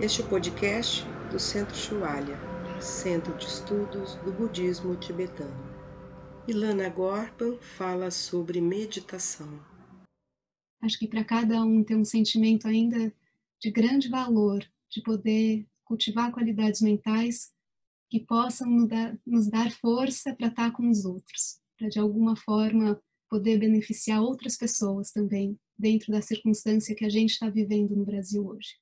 Este é podcast do Centro Shualya, Centro de Estudos do Budismo Tibetano. Ilana Gorpan fala sobre meditação. Acho que para cada um tem um sentimento ainda de grande valor, de poder cultivar qualidades mentais que possam nos dar força para estar com os outros, para de alguma forma poder beneficiar outras pessoas também, dentro da circunstância que a gente está vivendo no Brasil hoje.